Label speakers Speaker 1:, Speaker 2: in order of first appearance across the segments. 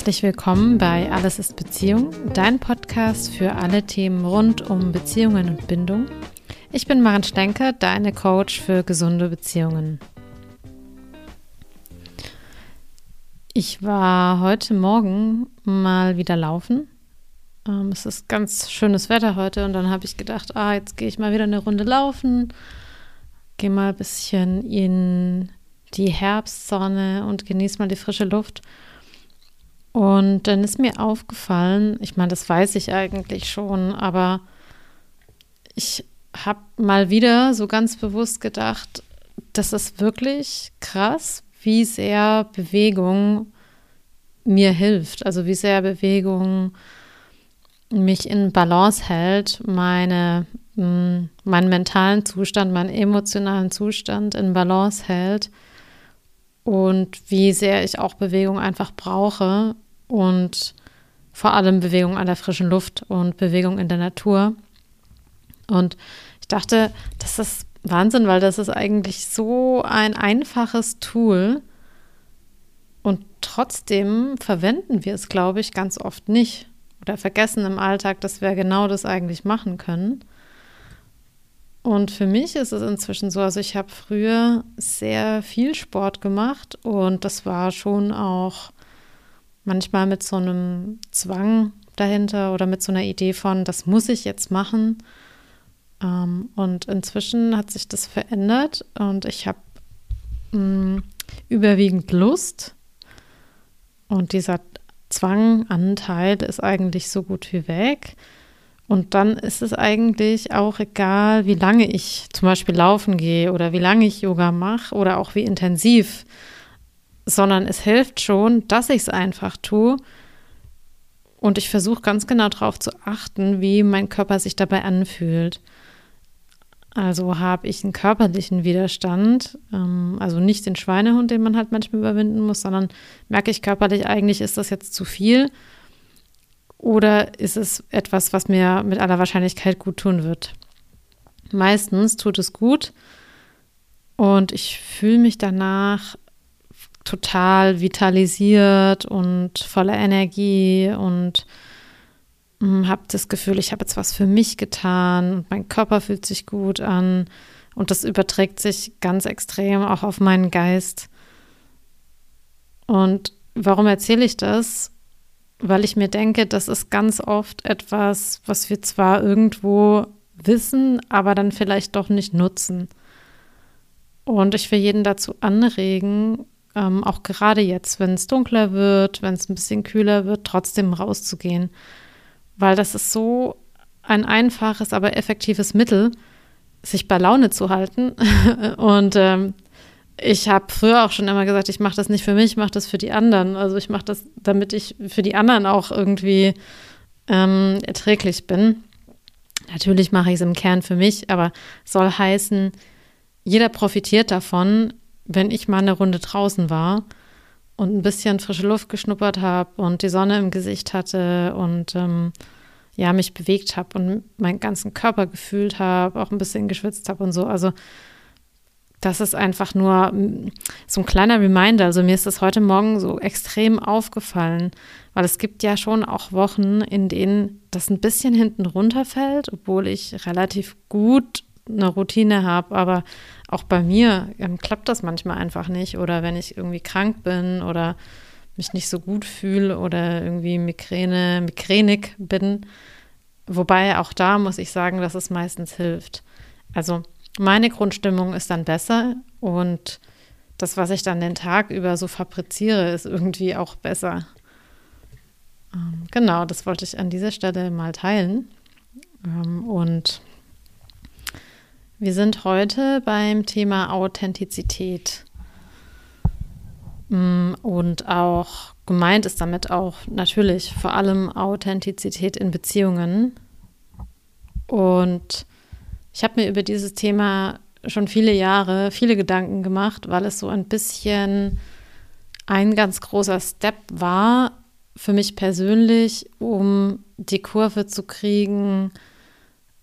Speaker 1: Herzlich willkommen bei Alles ist Beziehung, dein Podcast für alle Themen rund um Beziehungen und Bindung. Ich bin Maren Stenker, deine Coach für gesunde Beziehungen. Ich war heute Morgen mal wieder laufen. Ähm, es ist ganz schönes Wetter heute und dann habe ich gedacht, ah, jetzt gehe ich mal wieder eine Runde laufen, gehe mal ein bisschen in die Herbstsonne und genieße mal die frische Luft. Und dann ist mir aufgefallen, ich meine, das weiß ich eigentlich schon, aber ich habe mal wieder so ganz bewusst gedacht, das ist wirklich krass, wie sehr Bewegung mir hilft. Also wie sehr Bewegung mich in Balance hält, meine, meinen mentalen Zustand, meinen emotionalen Zustand in Balance hält und wie sehr ich auch Bewegung einfach brauche und vor allem Bewegung an der frischen Luft und Bewegung in der Natur. Und ich dachte, das ist Wahnsinn, weil das ist eigentlich so ein einfaches Tool und trotzdem verwenden wir es, glaube ich, ganz oft nicht oder vergessen im Alltag, dass wir genau das eigentlich machen können. Und für mich ist es inzwischen so, also ich habe früher sehr viel Sport gemacht und das war schon auch manchmal mit so einem Zwang dahinter oder mit so einer Idee von, das muss ich jetzt machen. Ähm, und inzwischen hat sich das verändert und ich habe mm, überwiegend Lust und dieser Zwanganteil ist eigentlich so gut wie weg. Und dann ist es eigentlich auch egal, wie lange ich zum Beispiel laufen gehe oder wie lange ich Yoga mache oder auch wie intensiv, sondern es hilft schon, dass ich es einfach tue. Und ich versuche ganz genau darauf zu achten, wie mein Körper sich dabei anfühlt. Also habe ich einen körperlichen Widerstand, ähm, also nicht den Schweinehund, den man halt manchmal überwinden muss, sondern merke ich körperlich, eigentlich ist das jetzt zu viel oder ist es etwas, was mir mit aller Wahrscheinlichkeit gut tun wird? Meistens tut es gut und ich fühle mich danach total vitalisiert und voller Energie und hm, habe das Gefühl, ich habe jetzt was für mich getan und mein Körper fühlt sich gut an und das überträgt sich ganz extrem auch auf meinen Geist. Und warum erzähle ich das? Weil ich mir denke, das ist ganz oft etwas, was wir zwar irgendwo wissen, aber dann vielleicht doch nicht nutzen. Und ich will jeden dazu anregen, ähm, auch gerade jetzt, wenn es dunkler wird, wenn es ein bisschen kühler wird, trotzdem rauszugehen. Weil das ist so ein einfaches, aber effektives Mittel, sich bei Laune zu halten. Und ähm, ich habe früher auch schon immer gesagt, ich mache das nicht für mich, ich mache das für die anderen. Also ich mache das, damit ich für die anderen auch irgendwie ähm, erträglich bin. Natürlich mache ich es im Kern für mich, aber soll heißen, jeder profitiert davon, wenn ich mal eine Runde draußen war und ein bisschen frische Luft geschnuppert habe und die Sonne im Gesicht hatte und ähm, ja, mich bewegt habe und meinen ganzen Körper gefühlt habe, auch ein bisschen geschwitzt habe und so. Also das ist einfach nur mm, so ein kleiner Reminder. Also mir ist das heute Morgen so extrem aufgefallen, weil es gibt ja schon auch Wochen, in denen das ein bisschen hinten runterfällt, obwohl ich relativ gut eine Routine habe. Aber auch bei mir ähm, klappt das manchmal einfach nicht. Oder wenn ich irgendwie krank bin oder mich nicht so gut fühle oder irgendwie Migräne, migränig bin. Wobei auch da muss ich sagen, dass es meistens hilft. Also meine Grundstimmung ist dann besser und das, was ich dann den Tag über so fabriziere, ist irgendwie auch besser. Ähm, genau, das wollte ich an dieser Stelle mal teilen. Ähm, und wir sind heute beim Thema Authentizität. Mm, und auch gemeint ist damit auch natürlich vor allem Authentizität in Beziehungen. Und ich habe mir über dieses Thema schon viele Jahre viele Gedanken gemacht, weil es so ein bisschen ein ganz großer Step war für mich persönlich, um die Kurve zu kriegen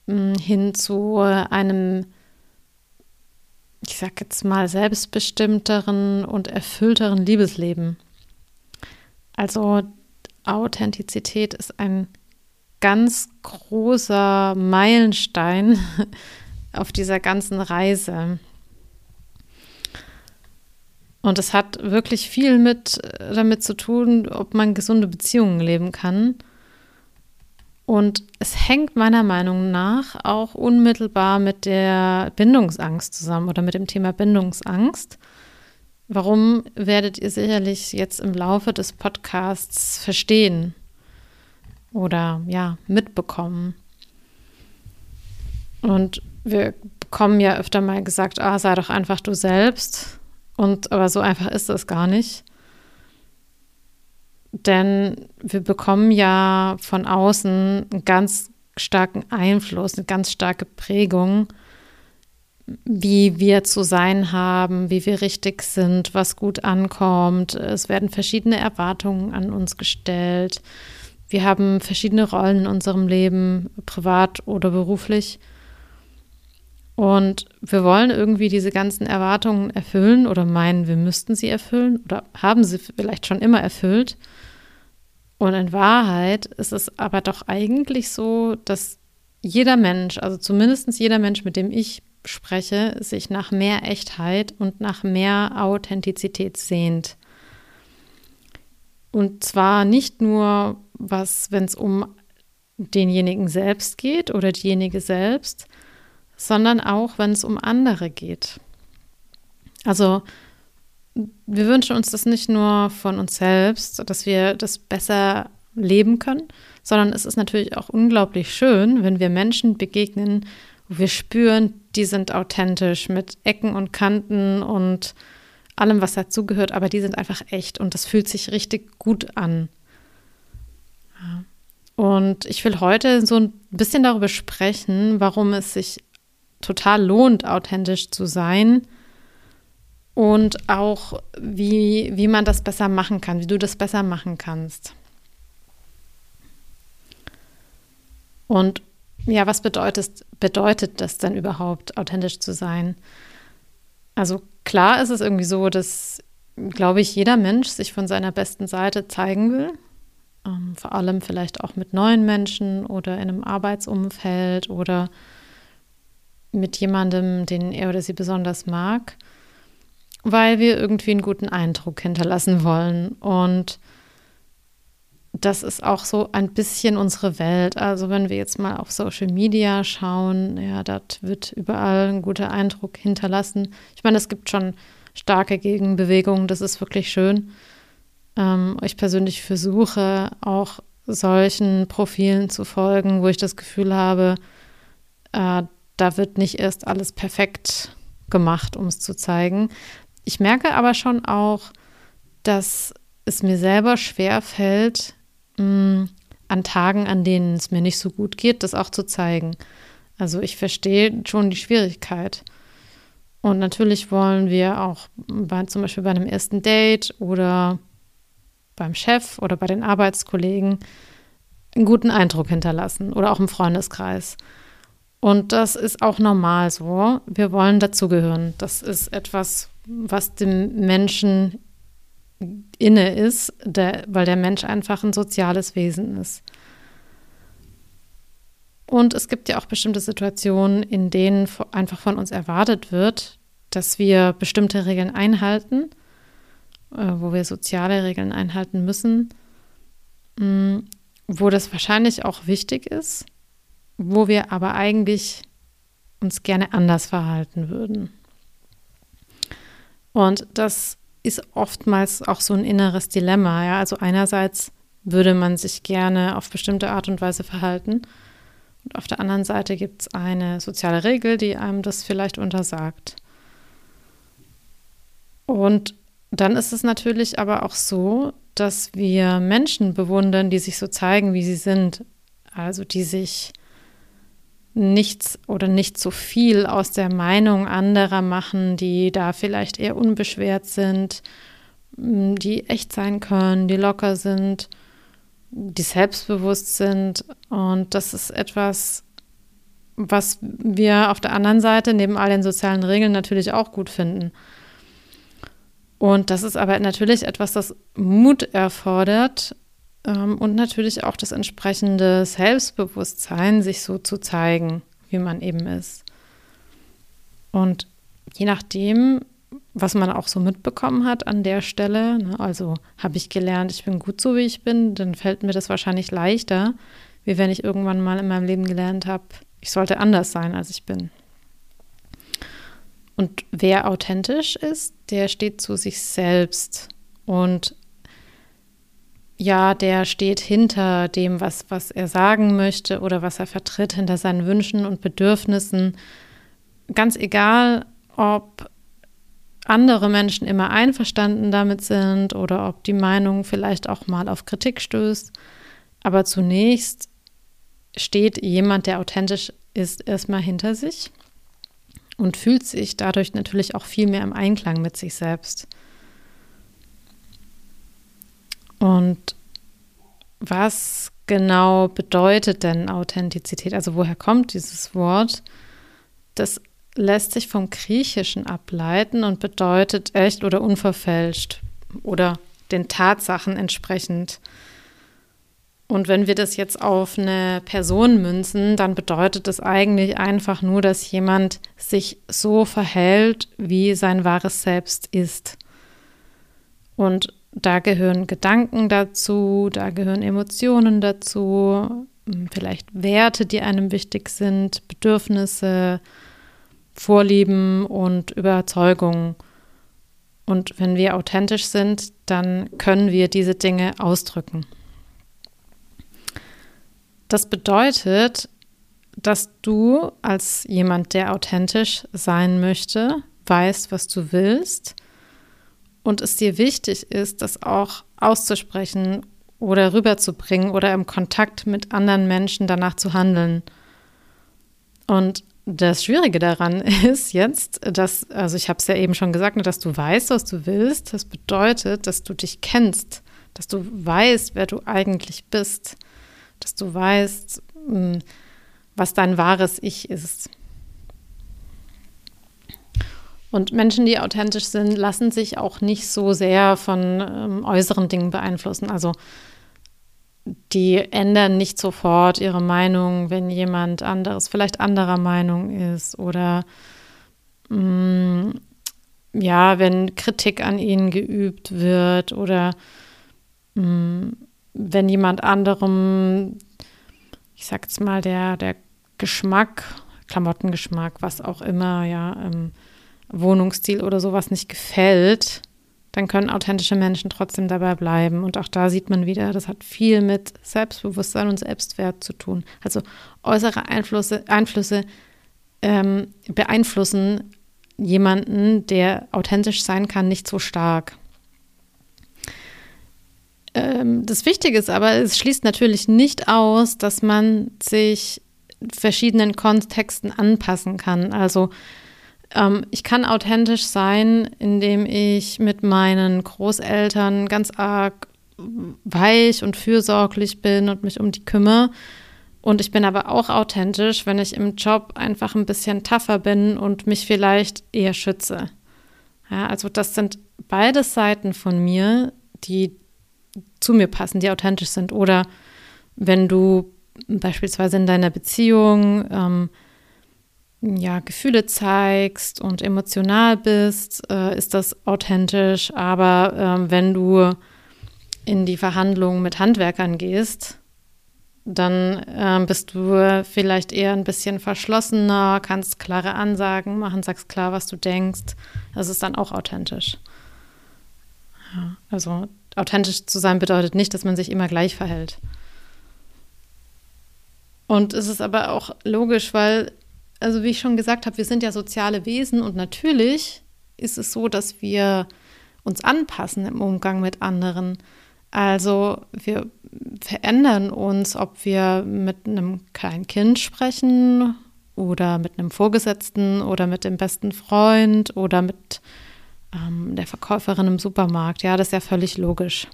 Speaker 1: hm, hin zu einem, ich sag jetzt mal, selbstbestimmteren und erfüllteren Liebesleben. Also Authentizität ist ein ganz großer Meilenstein auf dieser ganzen Reise. Und es hat wirklich viel mit damit zu tun, ob man gesunde Beziehungen leben kann. Und es hängt meiner Meinung nach auch unmittelbar mit der Bindungsangst zusammen oder mit dem Thema Bindungsangst. Warum werdet ihr sicherlich jetzt im Laufe des Podcasts verstehen oder ja, mitbekommen. Und wir bekommen ja öfter mal gesagt, ah, sei doch einfach du selbst. Und aber so einfach ist es gar nicht. Denn wir bekommen ja von außen einen ganz starken Einfluss, eine ganz starke Prägung, wie wir zu sein haben, wie wir richtig sind, was gut ankommt. Es werden verschiedene Erwartungen an uns gestellt. Wir haben verschiedene Rollen in unserem Leben, privat oder beruflich. Und wir wollen irgendwie diese ganzen Erwartungen erfüllen oder meinen, wir müssten sie erfüllen oder haben sie vielleicht schon immer erfüllt. Und in Wahrheit ist es aber doch eigentlich so, dass jeder Mensch, also zumindest jeder Mensch, mit dem ich spreche, sich nach mehr Echtheit und nach mehr Authentizität sehnt. Und zwar nicht nur, was, wenn es um denjenigen selbst geht oder diejenige selbst, sondern auch, wenn es um andere geht. Also wir wünschen uns das nicht nur von uns selbst, dass wir das besser leben können, sondern es ist natürlich auch unglaublich schön, wenn wir Menschen begegnen, wo wir spüren, die sind authentisch mit Ecken und Kanten und allem, was dazugehört, aber die sind einfach echt und das fühlt sich richtig gut an. Und ich will heute so ein bisschen darüber sprechen, warum es sich total lohnt, authentisch zu sein und auch, wie, wie man das besser machen kann, wie du das besser machen kannst. Und ja, was bedeutet, bedeutet das denn überhaupt, authentisch zu sein? Also klar ist es irgendwie so, dass, glaube ich, jeder Mensch sich von seiner besten Seite zeigen will. Ähm, vor allem vielleicht auch mit neuen Menschen oder in einem Arbeitsumfeld oder mit jemandem, den er oder sie besonders mag, weil wir irgendwie einen guten Eindruck hinterlassen wollen. Und das ist auch so ein bisschen unsere Welt. Also wenn wir jetzt mal auf Social Media schauen, ja, dort wird überall ein guter Eindruck hinterlassen. Ich meine, es gibt schon starke Gegenbewegungen, das ist wirklich schön. Ähm, ich persönlich versuche auch solchen Profilen zu folgen, wo ich das Gefühl habe, äh, da wird nicht erst alles perfekt gemacht, um es zu zeigen. Ich merke aber schon auch, dass es mir selber schwer fällt, mh, mm, an Tagen, an denen es mir nicht so gut geht, das auch zu zeigen. Also ich verstehe schon die Schwierigkeit. Und natürlich wollen wir auch bei, zum Beispiel bei einem ersten Date oder beim Chef oder bei den Arbeitskollegen einen guten Eindruck hinterlassen oder auch im Freundeskreis. Und das ist auch normal so. Wir wollen dazugehören. Das ist etwas, was dem Menschen inne ist, der, weil der Mensch einfach ein soziales Wesen ist. Und es gibt ja auch bestimmte Situationen, in denen einfach von uns erwartet wird, dass wir bestimmte Regeln einhalten, äh, wo wir soziale Regeln einhalten müssen, mh, wo das wahrscheinlich auch wichtig ist wo wir aber eigentlich uns gerne anders verhalten würden. Und das ist oftmals auch so ein inneres Dilemma. Ja? Also einerseits würde man sich gerne auf bestimmte Art und Weise verhalten. Und auf der anderen Seite gibt es eine soziale Regel, die einem das vielleicht untersagt. Und dann ist es natürlich aber auch so, dass wir Menschen bewundern, die sich so zeigen, wie sie sind. Also die sich nichts oder nicht so viel aus der Meinung anderer machen, die da vielleicht eher unbeschwert sind, die echt sein können, die locker sind, die selbstbewusst sind. Und das ist etwas, was wir auf der anderen Seite neben all den sozialen Regeln natürlich auch gut finden. Und das ist aber natürlich etwas, das Mut erfordert, ähm, und natürlich auch das entsprechende Selbstbewusstsein, sich so zu zeigen, wie man eben ist. Und je nachdem, was man auch so mitbekommen hat an der Stelle, ne, also habe ich gelernt, ich bin gut so, wie ich bin, dann fällt mir das wahrscheinlich leichter, wie wenn ich irgendwann mal in meinem Leben gelernt habe, ich sollte anders sein, als ich bin. Und wer authentisch ist, der steht zu sich selbst und ja, der steht hinter dem, was, was er sagen möchte oder was er vertritt, hinter seinen Wünschen und Bedürfnissen. Ganz egal, ob andere Menschen immer einverstanden damit sind oder ob die Meinung vielleicht auch mal auf Kritik stößt. Aber zunächst steht jemand, der authentisch ist, erstmal hinter sich und fühlt sich dadurch natürlich auch viel mehr im Einklang mit sich selbst. Und was genau bedeutet denn Authentizität? Also woher kommt dieses Wort? Das lässt sich vom Griechischen ableiten und bedeutet echt oder unverfälscht oder den Tatsachen entsprechend. Und wenn wir das jetzt auf eine Person münzen, dann bedeutet das eigentlich einfach nur, dass jemand sich so verhält, wie sein wahres Selbst ist. Und da gehören Gedanken dazu, da gehören Emotionen dazu, hm, vielleicht Werte, die einem wichtig sind, Bedürfnisse, Vorlieben und Überzeugungen. Und wenn wir authentisch sind, dann können wir diese Dinge ausdrücken. Das bedeutet, dass du als jemand, der authentisch sein möchte, weißt, was du willst und es dir wichtig ist, das auch auszusprechen oder rüberzubringen oder im Kontakt mit anderen Menschen danach zu handeln. Und das Schwierige daran ist jetzt, dass, also ich habe es ja eben schon gesagt, ne, dass du weißt, was du willst. Das bedeutet, dass du dich kennst, dass du weißt, wer du eigentlich bist, dass du weißt, hm, was dein wahres Ich ist. Und Menschen, die authentisch sind, lassen sich auch nicht so sehr von ähm, äußeren Dingen beeinflussen. Also die ändern nicht sofort ihre Meinung, wenn jemand anderes vielleicht anderer Meinung ist oder mh, mm, ja, wenn Kritik an ihnen geübt wird oder mh, mm, wenn jemand anderem, ich sag's mal, der, der Geschmack, Klamottengeschmack, was auch immer, ja, ähm, Wohnungsstil oder sowas nicht gefällt, dann können authentische Menschen trotzdem dabei bleiben. Und auch da sieht man wieder, das hat viel mit Selbstbewusstsein und Selbstwert zu tun. Also äußere Einflüsse, Einflüsse ähm, beeinflussen jemanden, der authentisch sein kann, nicht so stark. Ähm, das Wichtige ist aber, es schließt natürlich nicht aus, dass man sich verschiedenen Kontexten anpassen kann. Also ähm, ich kann authentisch sein, indem ich mit meinen Großeltern ganz arg weich und fürsorglich bin und mich um die kümmere. Und ich bin aber auch authentisch, wenn ich im Job einfach ein bisschen tougher bin und mich vielleicht eher schütze. Ja, also das sind beide Seiten von mir, die zu mir passen, die authentisch sind. Oder wenn du beispielsweise in deiner Beziehung ähm, ja, Gefühle zeigst und emotional bist, äh, ist das authentisch. Aber äh, wenn du in die Verhandlungen mit Handwerkern gehst, dann äh, bist du vielleicht eher ein bisschen verschlossener, kannst klare Ansagen machen, sagst klar, was du denkst. Das ist dann auch authentisch. Ja, also authentisch zu sein bedeutet nicht, dass man sich immer gleich verhält. Und es ist aber auch logisch, weil also wie ich schon gesagt habe, wir sind ja soziale Wesen und natürlich ist es so, dass wir uns anpassen im Umgang mit anderen. Also wir verändern uns, ob wir mit einem kleinen Kind sprechen oder mit einem Vorgesetzten oder mit dem besten Freund oder mit ähm, der Verkäuferin im Supermarkt. Ja, das ist ja völlig logisch.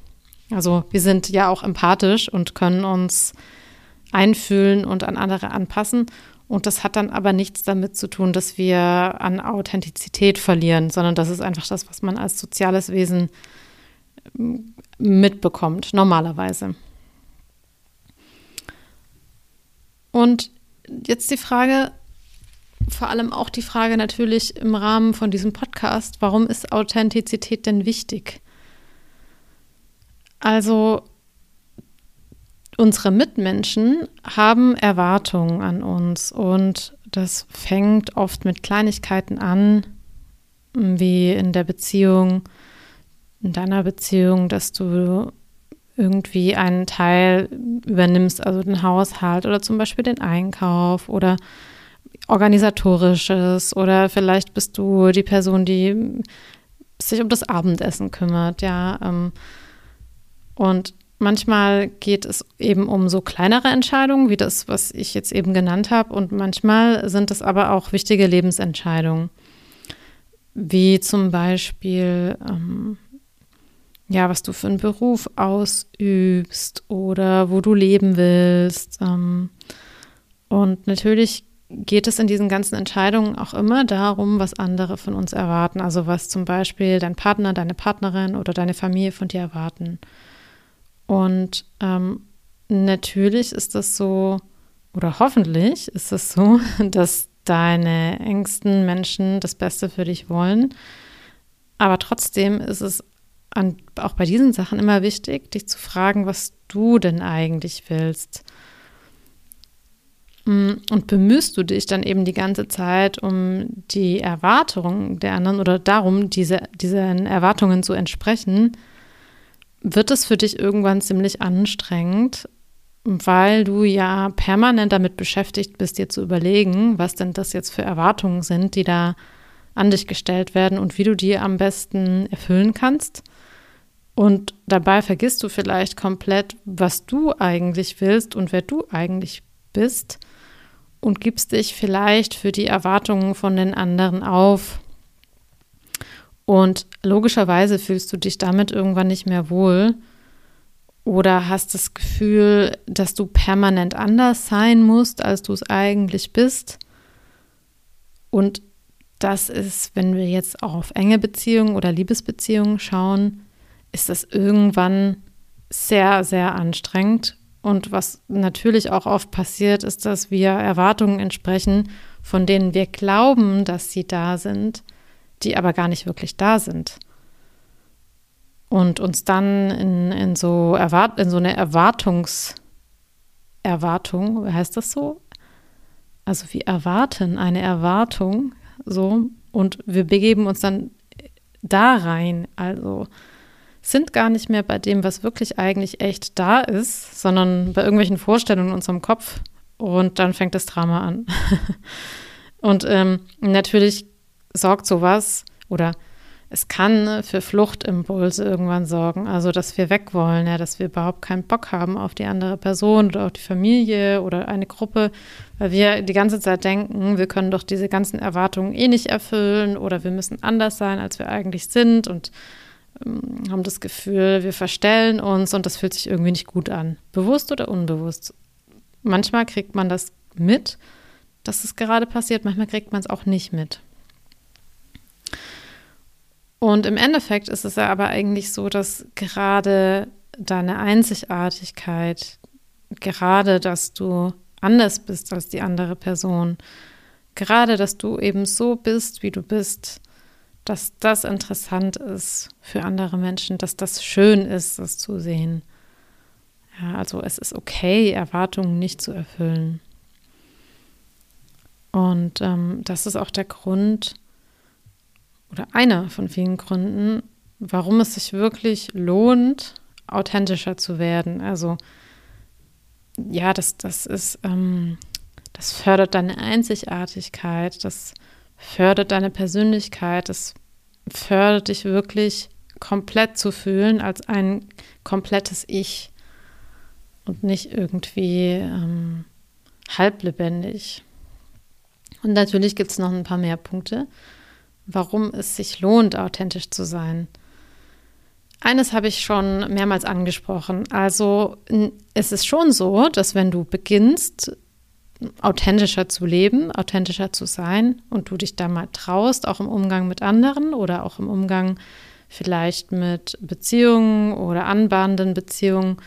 Speaker 1: Also wir sind ja auch empathisch und können uns einfühlen und an andere anpassen. Und das hat dann aber nichts damit zu tun, dass wir an Authentizität verlieren, sondern das ist einfach das, was man als soziales Wesen ähm, mitbekommt, normalerweise. Und jetzt die Frage, vor allem auch die Frage natürlich im Rahmen von diesem Podcast, warum ist Authentizität denn wichtig? Also unsere Mitmenschen haben Erwartungen an uns und das fängt oft mit Kleinigkeiten an, wie in der Beziehung, in deiner Beziehung, dass du irgendwie einen Teil übernimmst, also den Haushalt oder zum Beispiel den Einkauf oder organisatorisches oder vielleicht bist du die Person, die sich um das Abendessen kümmert, ja. Ähm, und manchmal geht es eben um so kleinere Entscheidungen, wie das, was ich jetzt eben genannt habe, und manchmal sind es aber auch wichtige Lebensentscheidungen, wie zum Beispiel ähm, ja, was du für einen Beruf ausübst oder wo du leben willst. Ähm, und natürlich geht es in diesen ganzen Entscheidungen auch immer darum, was andere von uns erwarten. Also was zum Beispiel dein Partner, deine Partnerin oder deine Familie von dir erwarten. Und ähm, natürlich ist das so, oder hoffentlich ist es das so, dass deine engsten Menschen das Beste für dich wollen. Aber trotzdem ist es an, auch bei diesen Sachen immer wichtig, dich zu fragen, was du denn eigentlich willst. Mm, und bemühst du dich dann eben die ganze Zeit um die Erwartungen der anderen oder darum, diese, diesen Erwartungen zu entsprechen, wird es für dich irgendwann ziemlich anstrengend, weil du ja permanent damit beschäftigt bist, dir zu überlegen, was denn das jetzt für Erwartungen sind, die da an dich gestellt werden und wie du die am besten erfüllen kannst. Und dabei vergisst du vielleicht komplett, was du eigentlich willst und wer du eigentlich bist und gibst dich vielleicht für die Erwartungen von den anderen auf. Und logischerweise fühlst du dich damit irgendwann nicht mehr wohl oder hast das Gefühl, dass du permanent anders sein musst, als du es eigentlich bist. Und das ist, wenn wir jetzt auch auf enge Beziehungen oder Liebesbeziehungen schauen, ist das irgendwann sehr, sehr anstrengend. Und was natürlich auch oft passiert, ist, dass wir Erwartungen entsprechen, von denen wir glauben, dass sie da sind, die aber gar nicht wirklich da sind. Und uns dann in, in, so, Erwart in so eine Erwartungs Erwartung, heißt das so? Also wir erwarten eine Erwartung so und wir begeben uns dann da rein. Also sind gar nicht mehr bei dem, was wirklich eigentlich echt da ist, sondern bei irgendwelchen Vorstellungen in unserem Kopf. Und dann fängt das Drama an. und ähm, natürlich sorgt sowas oder es kann für Fluchtimpulse irgendwann sorgen, also dass wir weg wollen, ja, dass wir überhaupt keinen Bock haben auf die andere Person oder auf die Familie oder eine Gruppe, weil wir die ganze Zeit denken, wir können doch diese ganzen Erwartungen eh nicht erfüllen oder wir müssen anders sein, als wir eigentlich sind und ähm, haben das Gefühl, wir verstellen uns und das fühlt sich irgendwie nicht gut an. Bewusst oder unbewusst. Manchmal kriegt man das mit, dass es gerade passiert, manchmal kriegt man es auch nicht mit. Und im Endeffekt ist es ja aber eigentlich so, dass gerade deine Einzigartigkeit, gerade dass du anders bist als die andere Person, gerade dass du eben so bist, wie du bist, dass das interessant ist für andere Menschen, dass das schön ist, das zu sehen. Ja, also es ist okay, Erwartungen nicht zu erfüllen. Und ähm, das ist auch der Grund oder einer von vielen Gründen, warum es sich wirklich lohnt, authentischer zu werden. Also ja, das, das ist, ähm, das fördert deine Einzigartigkeit, das fördert deine Persönlichkeit, es fördert dich wirklich komplett zu fühlen als ein komplettes Ich und nicht irgendwie ähm, halblebendig. Und natürlich gibt es noch ein paar mehr Punkte, warum es sich lohnt, authentisch zu sein. Eines habe ich schon mehrmals angesprochen. Also es ist schon so, dass wenn du beginnst, authentischer zu leben, authentischer zu sein und du dich da mal traust, auch im Umgang mit anderen oder auch im Umgang vielleicht mit Beziehungen oder anbahnenden Beziehungen,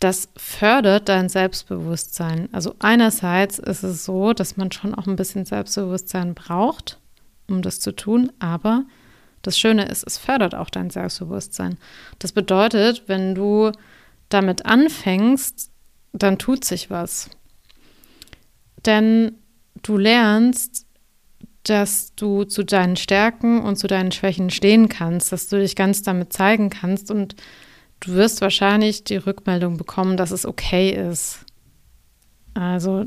Speaker 1: das fördert dein Selbstbewusstsein. Also einerseits ist es so, dass man schon auch ein bisschen Selbstbewusstsein braucht, um das zu tun, aber das Schöne ist, es fördert auch dein Selbstbewusstsein. Das bedeutet, wenn du damit anfängst, dann tut sich was. Denn du lernst, dass du zu deinen Stärken und zu deinen Schwächen stehen kannst, dass du dich ganz damit zeigen kannst und du wirst wahrscheinlich die Rückmeldung bekommen, dass es okay ist. Also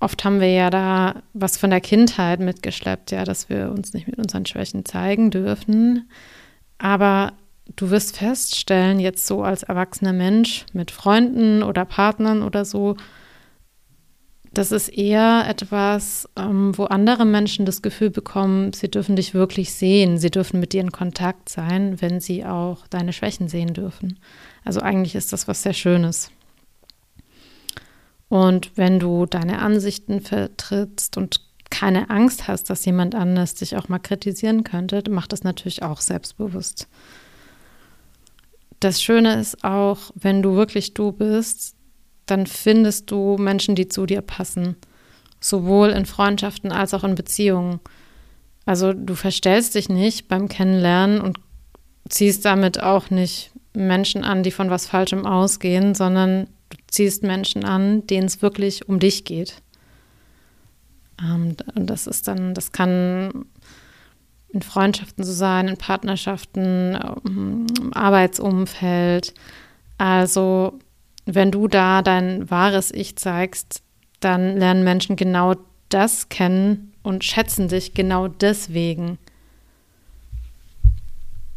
Speaker 1: oft haben wir ja da was von der Kindheit mitgeschleppt, ja, dass wir uns nicht mit unseren Schwächen zeigen dürfen. Aber du wirst feststellen, jetzt so als erwachsener Mensch mit Freunden oder Partnern oder so, das ist eher etwas, ähm, wo andere Menschen das Gefühl bekommen, sie dürfen dich wirklich sehen, sie dürfen mit dir in Kontakt sein, wenn sie auch deine Schwächen sehen dürfen. Also eigentlich ist das was sehr Schönes. Und wenn du deine Ansichten vertrittst und keine Angst hast, dass jemand anders dich auch mal kritisieren könnte, macht das natürlich auch selbstbewusst. Das Schöne ist auch, wenn du wirklich du bist, dann findest du Menschen, die zu dir passen. Sowohl in Freundschaften als auch in Beziehungen. Also du verstellst dich nicht beim Kennenlernen und ziehst damit auch nicht Menschen an, die von was Falschem ausgehen, sondern du ziehst Menschen an, denen es wirklich um dich geht. Ähm, und das ist dann, das kann in Freundschaften so sein, in Partnerschaften, im Arbeitsumfeld. Also wenn du da dein wahres Ich zeigst, dann lernen Menschen genau das kennen und schätzen dich genau deswegen.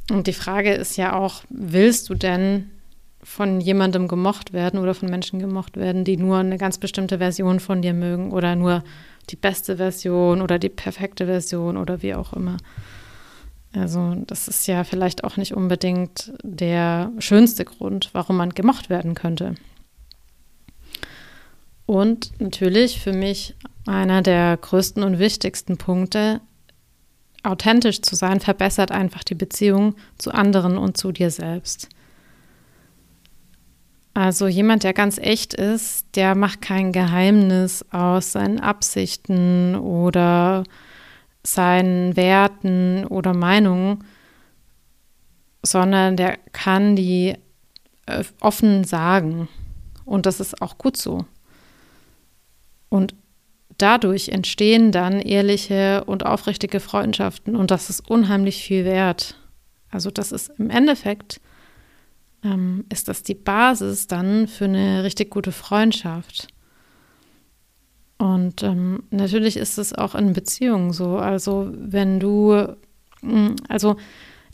Speaker 1: Und die Frage ist ja auch, willst du denn von jemandem gemocht werden oder von Menschen gemocht werden, die nur eine ganz bestimmte Version von dir mögen oder nur die beste Version oder die perfekte Version oder wie auch immer. Also das ist ja vielleicht auch nicht unbedingt der schönste Grund, warum man gemocht werden könnte. Und natürlich für mich einer der größten und wichtigsten Punkte, authentisch zu sein, verbessert einfach die Beziehung zu anderen und zu dir selbst. Also jemand, der ganz echt ist, der macht kein Geheimnis aus seinen Absichten oder seinen Werten oder Meinungen, sondern der kann die äh, offen sagen. Und das ist auch gut so. Und dadurch entstehen dann ehrliche und aufrichtige Freundschaften und das ist unheimlich viel wert. Also das ist im Endeffekt, ähm, ist das die Basis dann für eine richtig gute Freundschaft. Und ähm, natürlich ist es auch in Beziehungen so. Also wenn du, mm, also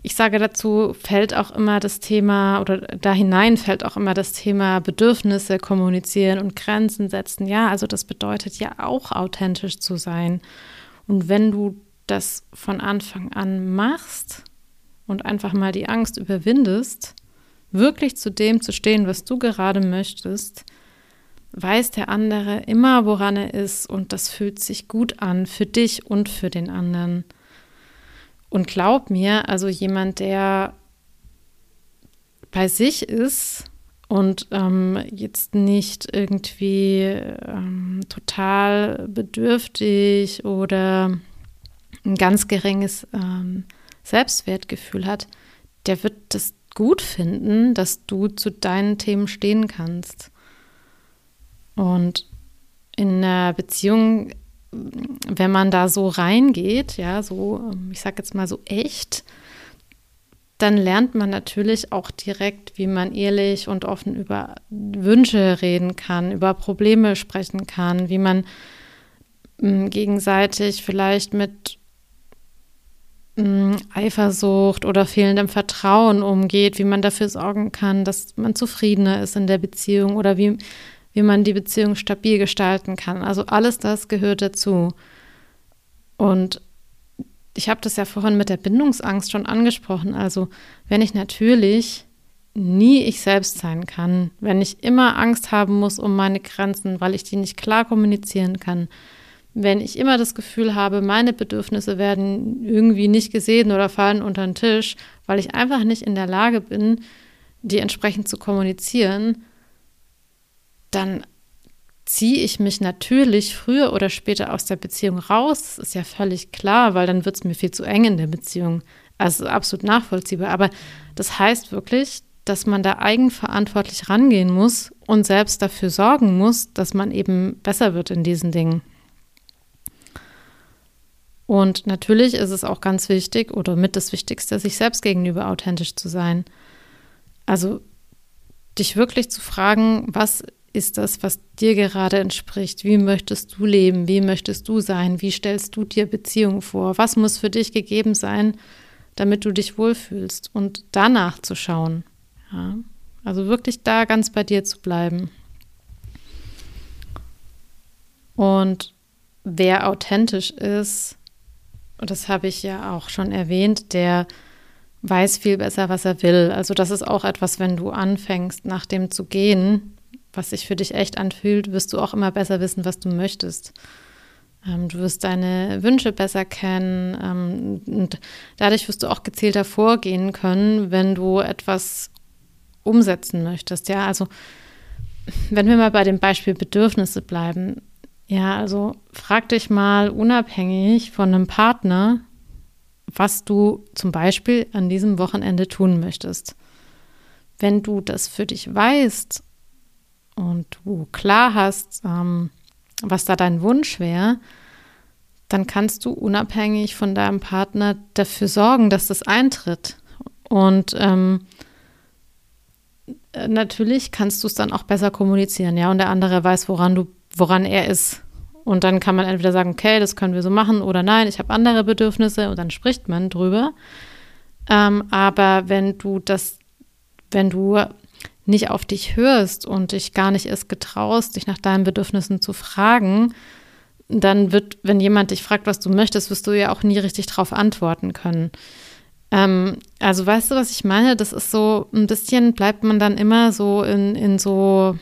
Speaker 1: ich sage dazu, fällt auch immer das Thema oder da hinein fällt auch immer das Thema Bedürfnisse kommunizieren und Grenzen setzen. Ja, also das bedeutet ja auch authentisch zu sein. Und wenn du das von Anfang an machst und einfach mal die Angst überwindest, wirklich zu dem zu stehen, was du gerade möchtest, weiß der andere immer, woran er ist und das fühlt sich gut an für dich und für den anderen. Und glaub mir, also jemand, der bei sich ist und ähm, jetzt nicht irgendwie ähm, total bedürftig oder ein ganz geringes ähm, Selbstwertgefühl hat, der wird das gut finden, dass du zu deinen Themen stehen kannst. Und in einer Beziehung wenn man da so reingeht, ja, so, ich sag jetzt mal so echt, dann lernt man natürlich auch direkt, wie man ehrlich und offen über Wünsche reden kann, über Probleme sprechen kann, wie man mm, gegenseitig vielleicht mit Eifersucht oder fehlendem Vertrauen umgeht, wie man dafür sorgen kann, dass man zufriedener ist in der Beziehung oder wie wie man die Beziehung stabil gestalten kann. Also alles das gehört dazu. Und ich habe das ja vorhin mit der Bindungsangst schon angesprochen. Also wenn ich natürlich nie ich selbst sein kann, wenn ich immer Angst haben muss um meine Grenzen, weil ich die nicht klar kommunizieren kann, wenn ich immer das Gefühl habe, meine Bedürfnisse werden irgendwie nicht gesehen oder fallen unter den Tisch, weil ich einfach nicht in der Lage bin, die entsprechend zu kommunizieren, dann ziehe ich mich natürlich früher oder später aus der Beziehung raus. Das ist ja völlig klar, weil dann wird es mir viel zu eng in der Beziehung. Also absolut nachvollziehbar. Aber das heißt wirklich, dass man da eigenverantwortlich rangehen muss und selbst dafür sorgen muss, dass man eben besser wird in diesen Dingen. Und natürlich ist es auch ganz wichtig oder mit das Wichtigste, sich selbst gegenüber authentisch zu sein. Also dich wirklich zu fragen, was ist das, was dir gerade entspricht? Wie möchtest du leben? Wie möchtest du sein? Wie stellst du dir Beziehungen vor? Was muss für dich gegeben sein, damit du dich wohlfühlst? Und danach zu schauen. Ja? Also wirklich da ganz bei dir zu bleiben. Und wer authentisch ist, und das habe ich ja auch schon erwähnt, der weiß viel besser, was er will. Also das ist auch etwas, wenn du anfängst, nach dem zu gehen, was sich für dich echt anfühlt, wirst du auch immer besser wissen, was du möchtest. Ähm, du wirst deine Wünsche besser kennen ähm, und dadurch wirst du auch gezielter vorgehen können, wenn du etwas umsetzen möchtest. Ja, also wenn wir mal bei dem Beispiel Bedürfnisse bleiben, ja, also frag dich mal unabhängig von einem Partner, was du zum Beispiel an diesem Wochenende tun möchtest. Wenn du das für dich weißt und du klar hast, ähm, was da dein Wunsch wäre, dann kannst du unabhängig von deinem Partner dafür sorgen, dass das eintritt. Und ähm, natürlich kannst du es dann auch besser kommunizieren, ja, und der andere weiß, woran du, woran er ist. Und dann kann man entweder sagen, okay, das können wir so machen oder nein, ich habe andere Bedürfnisse und dann spricht man drüber. Ähm, aber wenn du das, wenn du nicht auf dich hörst und dich gar nicht erst getraust, dich nach deinen Bedürfnissen zu fragen, dann wird, wenn jemand dich fragt, was du möchtest, wirst du ja auch nie richtig darauf antworten können. Ähm, also weißt du, was ich meine? Das ist so ein bisschen, bleibt man dann immer so in, in so,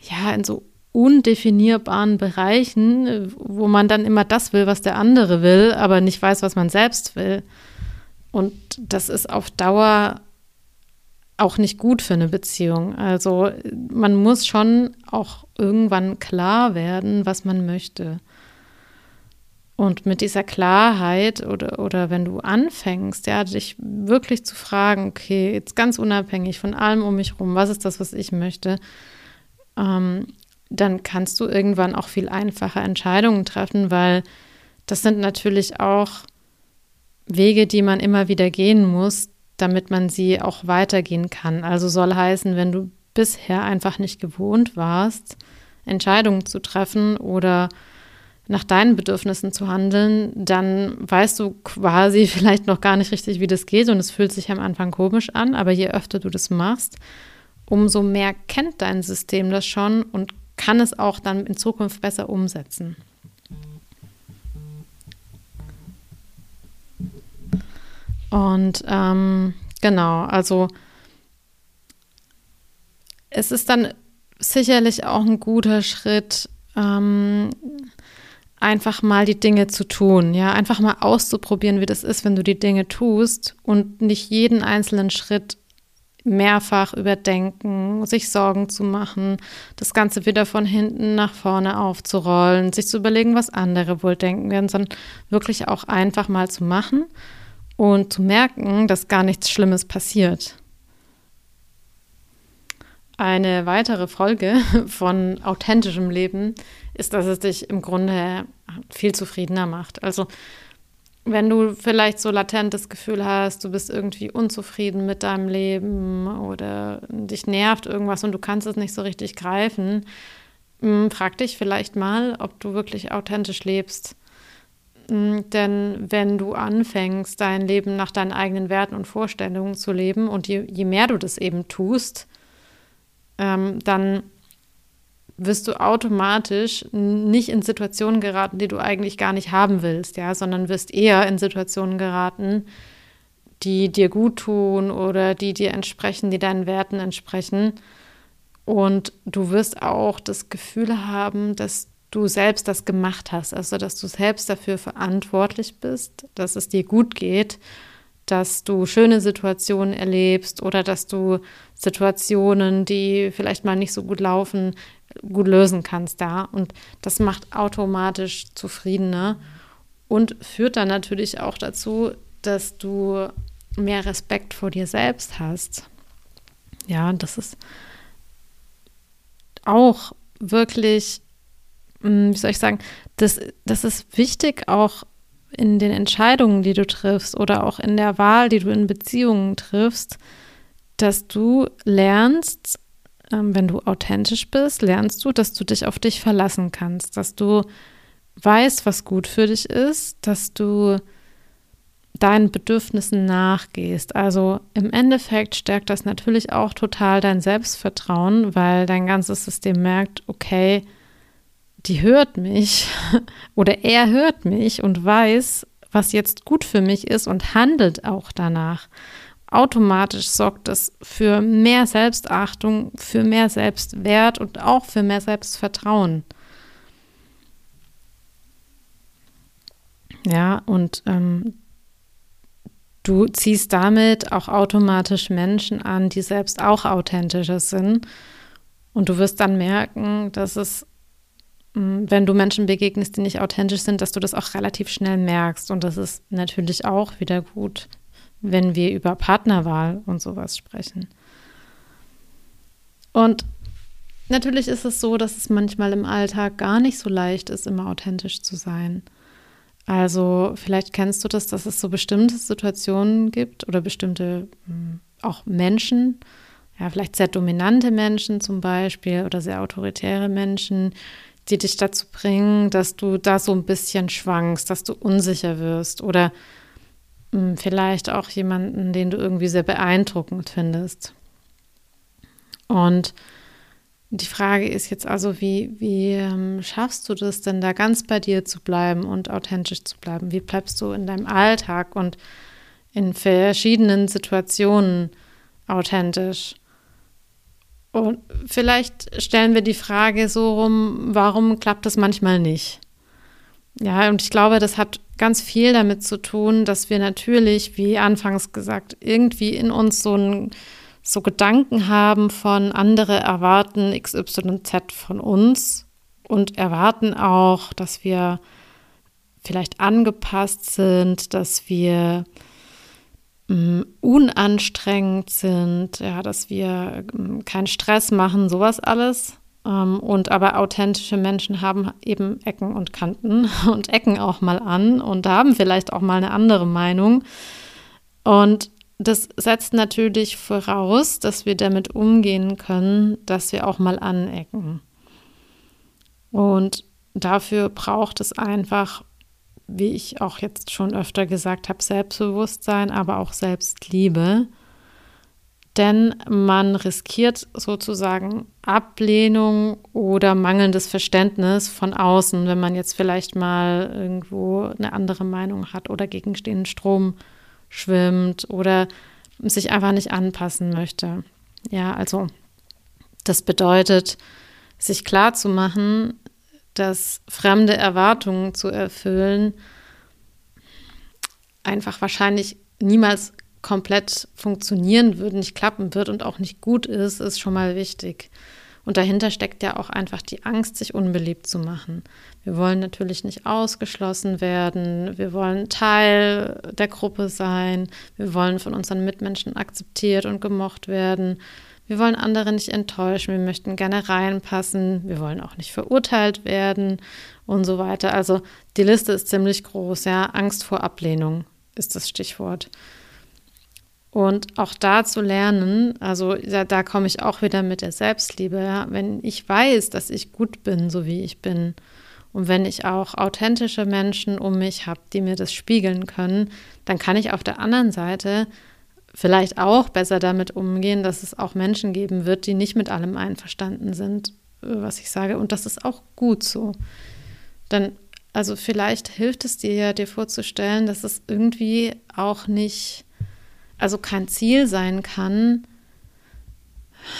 Speaker 1: ja, in so undefinierbaren Bereichen, wo man dann immer das will, was der andere will, aber nicht weiß, was man selbst will. Und das ist auf Dauer auch nicht gut für eine Beziehung. Also man muss schon auch irgendwann klar werden, was man möchte. Und mit dieser Klarheit oder, oder wenn du anfängst, ja, dich wirklich zu fragen, okay, jetzt ganz unabhängig von allem um mich herum, was ist das, was ich möchte, ähm, dann kannst du irgendwann auch viel einfacher Entscheidungen treffen, weil das sind natürlich auch Wege, die man immer wieder gehen muss, damit man sie auch weitergehen kann. Also soll heißen, wenn du bisher einfach nicht gewohnt warst, Entscheidungen zu treffen oder nach deinen Bedürfnissen zu handeln, dann weißt du quasi vielleicht noch gar nicht richtig, wie das geht und es fühlt sich am Anfang komisch an, aber je öfter du das machst, umso mehr kennt dein System das schon und kann es auch dann in Zukunft besser umsetzen. Und ähm, genau, also es ist dann sicherlich auch ein guter Schritt, ähm, einfach mal die Dinge zu tun, ja, einfach mal auszuprobieren, wie das ist, wenn du die Dinge tust und nicht jeden einzelnen Schritt mehrfach überdenken, sich Sorgen zu machen, das Ganze wieder von hinten nach vorne aufzurollen, sich zu überlegen, was andere wohl denken werden, sondern wirklich auch einfach mal zu machen und zu merken, dass gar nichts Schlimmes passiert. Eine weitere Folge von authentischem Leben ist, dass es dich im Grunde viel zufriedener macht. Also wenn du vielleicht so latent das Gefühl hast, du bist irgendwie unzufrieden mit deinem Leben oder dich nervt irgendwas und du kannst es nicht so richtig greifen, hm, frag dich vielleicht mal, ob du wirklich authentisch lebst. Hm, denn wenn du anfängst, dein Leben nach deinen eigenen Werten und Vorstellungen zu leben und je, je mehr du das eben tust, ähm, dann wirst du automatisch nicht in Situationen geraten, die du eigentlich gar nicht haben willst, ja, sondern wirst eher in Situationen geraten, die dir gut tun oder die dir entsprechen, die deinen Werten entsprechen. Und du wirst auch das Gefühl haben, dass du selbst das gemacht hast, also dass du selbst dafür verantwortlich bist, dass es dir gut geht dass du schöne Situationen erlebst oder dass du Situationen, die vielleicht mal nicht so gut laufen, gut lösen kannst da. Und das macht automatisch zufriedener und führt dann natürlich auch dazu, dass du mehr Respekt vor dir selbst hast. Ja, das ist auch wirklich, hm, wie soll ich sagen, das, das ist wichtig auch in den Entscheidungen, die du triffst oder auch in der Wahl, die du in Beziehungen triffst, dass du lernst, ähm, wenn du authentisch bist, lernst du, dass du dich auf dich verlassen kannst, dass du weißt, was gut für dich ist, dass du deinen Bedürfnissen nachgehst. Also im Endeffekt stärkt das natürlich auch total dein Selbstvertrauen, weil dein ganzes System merkt, okay, die hört mich oder er hört mich und weiß, was jetzt gut für mich ist und handelt auch danach. Automatisch sorgt es für mehr Selbstachtung, für mehr Selbstwert und auch für mehr Selbstvertrauen. Ja, und ähm, du ziehst damit auch automatisch Menschen an, die selbst auch authentischer sind. Und du wirst dann merken, dass es, wenn du Menschen begegnest, die nicht authentisch sind, dass du das auch relativ schnell merkst. Und das ist natürlich auch wieder gut, wenn wir über Partnerwahl und sowas sprechen. Und natürlich ist es so, dass es manchmal im Alltag gar nicht so leicht ist, immer authentisch zu sein. Also vielleicht kennst du das, dass es so bestimmte Situationen gibt oder bestimmte hm, auch Menschen, ja, vielleicht sehr dominante Menschen zum Beispiel oder sehr autoritäre Menschen, die dich dazu bringen, dass du da so ein bisschen schwankst, dass du unsicher wirst oder mh, hm, vielleicht auch jemanden, den du irgendwie sehr beeindruckend findest. Und die Frage ist jetzt also, wie, wie ähm, schaffst du das denn da ganz bei dir zu bleiben und authentisch zu bleiben? Wie bleibst du in deinem Alltag und in verschiedenen Situationen authentisch? Und vielleicht stellen wir die Frage so rum, warum klappt das manchmal nicht? Ja, und ich glaube, das hat ganz viel damit zu tun, dass wir natürlich, wie anfangs gesagt, irgendwie in uns so ein so Gedanken haben von andere erwarten XYZ von uns und erwarten auch, dass wir vielleicht angepasst sind, dass wir unanstrengend sind, ja, dass wir keinen Stress machen, sowas alles. Ähm, und aber authentische Menschen haben eben Ecken und Kanten und Ecken auch mal an und haben vielleicht auch mal eine andere Meinung. Und das setzt natürlich voraus, dass wir damit umgehen können, dass wir auch mal anecken. Und dafür braucht es einfach, wie ich auch jetzt schon öfter gesagt habe, Selbstbewusstsein, aber auch Selbstliebe. Denn man riskiert sozusagen Ablehnung oder mangelndes Verständnis von außen, wenn man jetzt vielleicht mal irgendwo eine andere Meinung hat oder gegen den Strom schwimmt oder sich einfach nicht anpassen möchte. Ja, also das bedeutet, sich klar zu machen, dass fremde Erwartungen zu erfüllen einfach wahrscheinlich niemals komplett funktionieren wird, nicht klappen wird und auch nicht gut ist, ist schon mal wichtig. Und dahinter steckt ja auch einfach die Angst, sich unbeliebt zu machen. Wir wollen natürlich nicht ausgeschlossen werden. Wir wollen Teil der Gruppe sein. Wir wollen von unseren Mitmenschen akzeptiert und gemocht werden. Wir wollen andere nicht enttäuschen. Wir möchten gerne reinpassen. Wir wollen auch nicht verurteilt werden und so weiter. Also die Liste ist ziemlich groß. Ja, Angst vor Ablehnung ist das Stichwort. Und auch da zu lernen, also da, da komme ich auch wieder mit der Selbstliebe. Ja? Wenn ich weiß, dass ich gut bin, so wie ich bin, und wenn ich auch authentische Menschen um mich habe, die mir das spiegeln können, dann kann ich auf der anderen Seite vielleicht auch besser damit umgehen, dass es auch Menschen geben wird, die nicht mit allem einverstanden sind, was ich sage. Und das ist auch gut so. Dann, also vielleicht hilft es dir ja, dir vorzustellen, dass es irgendwie auch nicht also kein Ziel sein kann,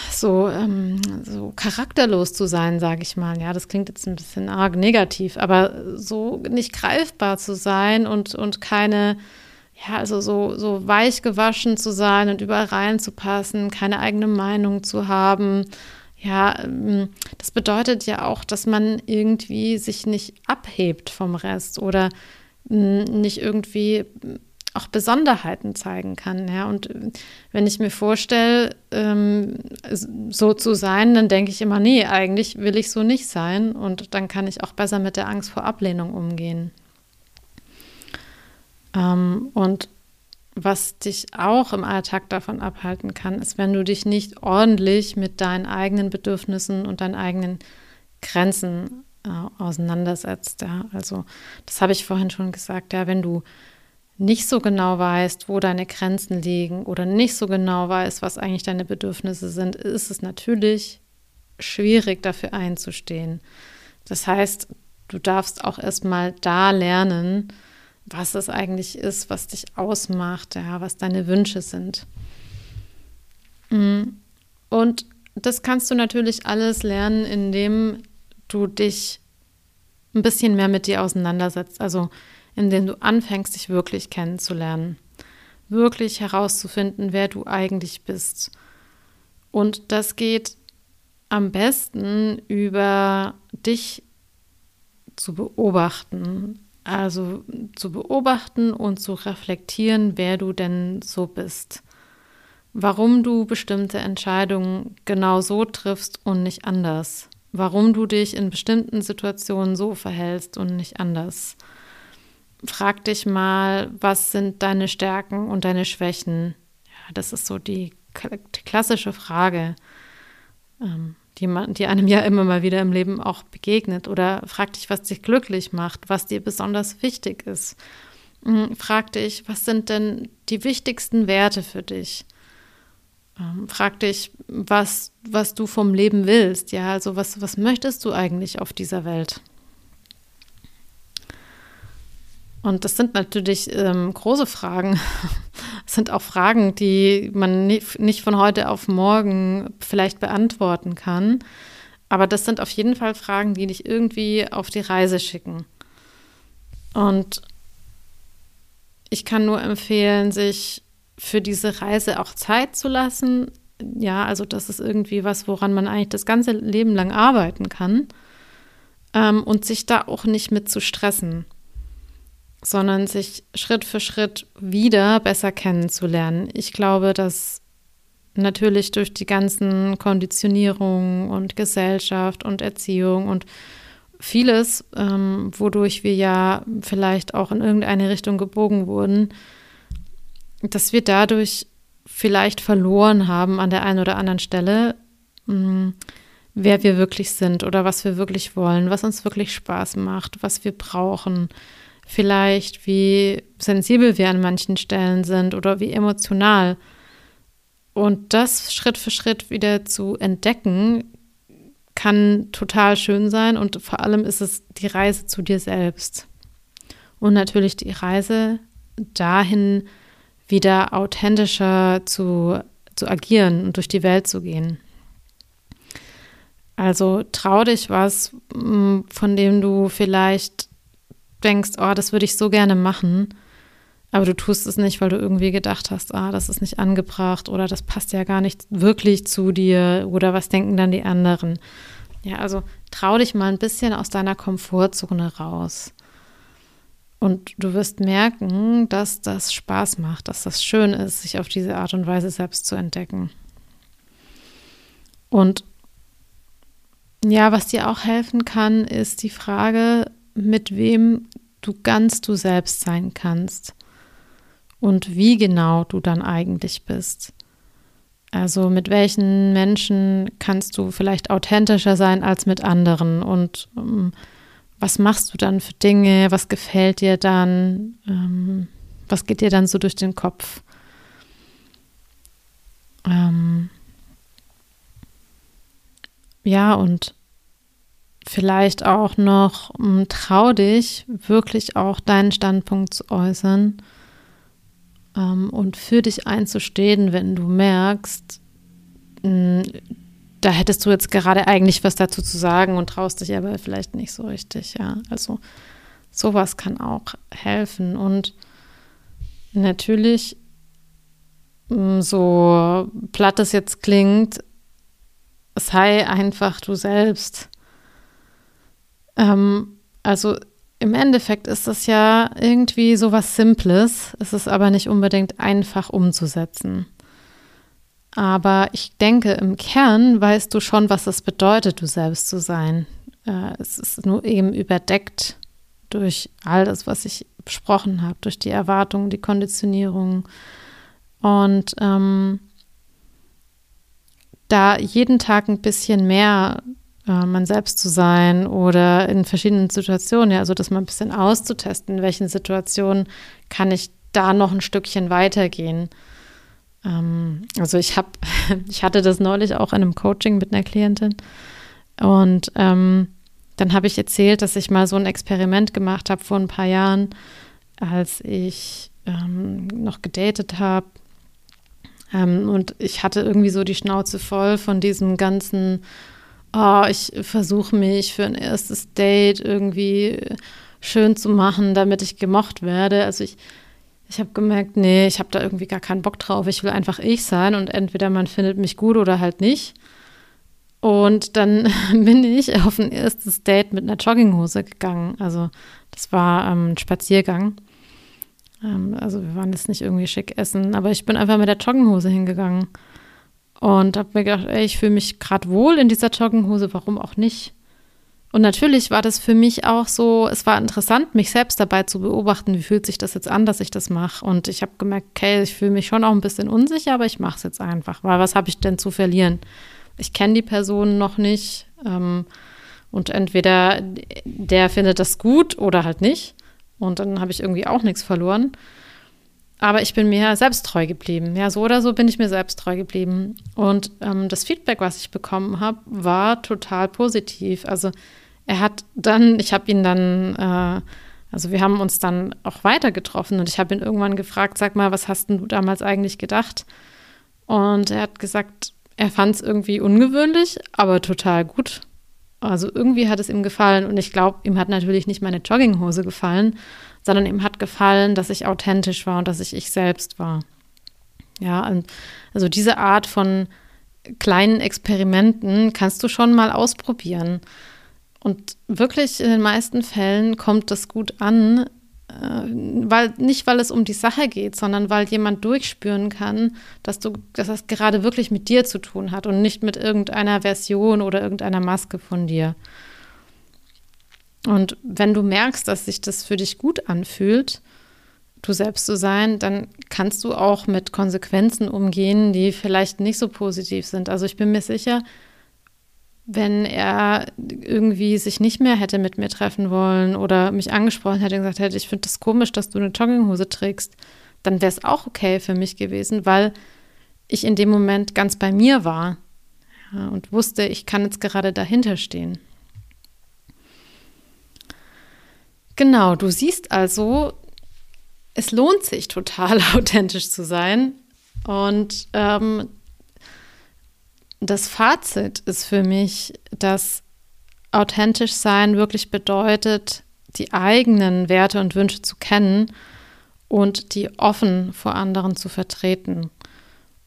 Speaker 1: so, ähm, so charakterlos zu sein, sage ich mal. Ja, das klingt jetzt ein bisschen arg negativ, aber so nicht greifbar zu sein und, und keine, ja, also so, so weich gewaschen zu sein und überall reinzupassen, keine eigene Meinung zu haben. Ja, ähm, das bedeutet ja auch, dass man irgendwie sich nicht abhebt vom Rest oder mm, nicht irgendwie auch Besonderheiten zeigen kann. Ja, und wenn ich mir vorstelle, ähm, so zu sein, dann denke ich immer, nee, eigentlich will ich so nicht sein. Und dann kann ich auch besser mit der Angst vor Ablehnung umgehen. Ähm, und was dich auch im Alltag davon abhalten kann, ist, wenn du dich nicht ordentlich mit deinen eigenen Bedürfnissen und deinen eigenen Grenzen äh, auseinandersetzt. Ja. Also das habe ich vorhin schon gesagt, ja, wenn du nicht so genau weißt, wo deine Grenzen liegen oder nicht so genau weißt, was eigentlich deine Bedürfnisse sind, ist es natürlich schwierig, dafür einzustehen. Das heißt, du darfst auch erstmal da lernen, was es eigentlich ist, was dich ausmacht, ja, was deine Wünsche sind. Mm. Und das kannst du natürlich alles lernen, indem du dich ein bisschen mehr mit dir auseinandersetzt. Also indem du anfängst, dich wirklich kennenzulernen, wirklich herauszufinden, wer du eigentlich bist. Und das geht am besten über dich zu beobachten, also zu beobachten und zu reflektieren, wer du denn so bist. Warum du bestimmte Entscheidungen genau so triffst und nicht anders. Warum du dich in bestimmten Situationen so verhältst und nicht anders frag dich mal, was sind deine Stärken und deine Schwächen? Ja, das ist so die, klassische Frage, ähm, die, man, die einem ja immer mal wieder im Leben auch begegnet. Oder frag dich, was dich glücklich macht, was dir besonders wichtig ist. Ähm, frag dich, was sind denn die wichtigsten Werte für dich? Ähm, frag dich, was, was du vom Leben willst. Ja, also was, was möchtest du eigentlich auf dieser Welt? Und das sind natürlich ähm, große Fragen. Das sind auch Fragen, die man nicht von heute auf morgen vielleicht beantworten kann. Aber das sind auf jeden Fall Fragen, die dich irgendwie auf die Reise schicken. Und ich kann nur empfehlen, sich für diese Reise auch Zeit zu lassen. Ja, also das ist irgendwie was, woran man eigentlich das ganze Leben lang arbeiten kann. Ähm, und sich da auch nicht mit zu stressen sondern sich Schritt für Schritt wieder besser kennenzulernen. Ich glaube, dass natürlich durch die ganzen Konditionierungen und Gesellschaft und Erziehung und vieles, ähm, wodurch wir ja vielleicht auch in irgendeine Richtung gebogen wurden, dass wir dadurch vielleicht verloren haben an der einen oder anderen Stelle, mh, mm, wer wir wirklich sind oder was wir wirklich wollen, was uns wirklich Spaß macht, was wir brauchen vielleicht, wie sensibel wir an manchen Stellen sind oder wie emotional. Und das Schritt für Schritt wieder zu entdecken, kann total schön sein und vor allem ist es die Reise zu dir selbst. Und natürlich die Reise dahin, wieder authentischer zu, zu agieren und durch die Welt zu gehen. Also trau dich was, mm, von dem du vielleicht denkst, oh, das würde ich so gerne machen, aber du tust es nicht, weil du irgendwie gedacht hast, ah, das ist nicht angebracht oder das passt ja gar nicht wirklich zu dir oder was denken dann die anderen. Ja, also trau dich mal ein bisschen aus deiner Komfortzone raus. Und du wirst merken, dass das Spaß macht, dass das schön ist, sich auf diese Art und Weise selbst zu entdecken. Und ja, was dir auch helfen kann, ist die Frage, mit wem du ganz du selbst sein kannst und wie genau du dann eigentlich bist. Also mit welchen Menschen kannst du vielleicht authentischer sein als mit anderen und ähm, was machst du dann für Dinge, was gefällt dir dann, ähm, was geht dir dann so durch den Kopf. Ähm, ja, und vielleicht auch noch hm, trau dich, wirklich auch deinen Standpunkt zu äußern ähm, und für dich einzustehen, wenn du merkst, hm, da hättest du jetzt gerade eigentlich was dazu zu sagen und traust dich aber vielleicht nicht so richtig, ja. Also sowas kann auch helfen und natürlich, mm, so platt es jetzt klingt, sei einfach du selbst. Ähm, also im Endeffekt ist das ja irgendwie so was Simples, es ist aber nicht unbedingt einfach umzusetzen. Aber ich denke, im Kern weißt du schon, was es bedeutet, du selbst zu sein. Äh, es ist nur eben überdeckt durch all das, was ich besprochen habe, durch die Erwartungen, die Konditionierung. Und ähm, da jeden Tag ein bisschen mehr äh, man selbst zu sein oder in verschiedenen Situationen, ja, also das mal ein bisschen auszutesten, in welchen Situationen kann ich da noch ein Stückchen weitergehen. Ähm, also ich habe, ich hatte das neulich auch in einem Coaching mit einer Klientin und ähm, dann habe ich erzählt, dass ich mal so ein Experiment gemacht habe vor ein paar Jahren, als ich ähm, noch gedatet habe. Ähm, und ich hatte irgendwie so die Schnauze voll von diesem ganzen, oh, ich versuche mich für ein erstes Date irgendwie schön zu machen, damit ich gemocht werde. Also ich, ich habe gemerkt, nee, ich habe da irgendwie gar keinen Bock drauf. Ich will einfach ich sein und entweder man findet mich gut oder halt nicht. Und dann bin ich auf ein erstes Date mit einer Jogginghose gegangen. Also das war ähm, ein Spaziergang. Ähm, also wir waren jetzt nicht irgendwie schick essen, aber ich bin einfach mit der Jogginghose hingegangen und habe mir gedacht, ey, ich fühle mich gerade wohl in dieser Jogginghose, warum auch nicht? Und natürlich war das für mich auch so, es war interessant, mich selbst dabei zu beobachten, wie fühlt sich das jetzt an, dass ich das mache. Und ich habe gemerkt, okay, ich fühle mich schon auch ein bisschen unsicher, aber ich mache es jetzt einfach, weil was habe ich denn zu verlieren? ich kenne die Person noch nicht. Ähm, und entweder der findet das gut oder halt nicht. Und dann habe ich irgendwie auch nichts verloren. Aber ich bin mir selbst treu geblieben. Ja, so oder so bin ich mir selbst treu geblieben. Und ähm, das Feedback, was ich bekommen habe, war total positiv. Also er hat dann, ich habe ihn dann, äh, also wir haben uns dann auch weiter getroffen und ich habe ihn irgendwann gefragt, sag mal, was hast du damals eigentlich gedacht? Und er hat gesagt, er fand es irgendwie ungewöhnlich, aber total gut. Also irgendwie hat es ihm gefallen und ich glaube, ihm hat natürlich nicht meine Jogginghose gefallen, sondern ihm hat gefallen, dass ich authentisch war und dass ich ich selbst war. Ja, also diese Art von kleinen Experimenten kannst du schon mal ausprobieren. Und wirklich in den meisten Fällen kommt das gut an, weil nicht weil es um die Sache geht, sondern weil jemand durchspüren kann, dass du, dass das gerade wirklich mit dir zu tun hat und nicht mit irgendeiner Version oder irgendeiner Maske von dir. Und wenn du merkst, dass sich das für dich gut anfühlt, du selbst zu sein, dann kannst du auch mit Konsequenzen umgehen, die vielleicht nicht so positiv sind. Also ich bin mir sicher, wenn er irgendwie sich nicht mehr hätte mit mir treffen wollen oder mich angesprochen hätte und gesagt hätte, ich finde das komisch, dass du eine Jogginghose trägst, dann wäre es auch okay für mich gewesen, weil ich in dem Moment ganz bei mir war ja, und wusste, ich kann jetzt gerade dahinter stehen. Genau, du siehst also, es lohnt sich total authentisch zu sein und ähm, das Fazit ist für mich, dass authentisch sein wirklich bedeutet, die eigenen Werte und Wünsche zu kennen und die offen vor anderen zu vertreten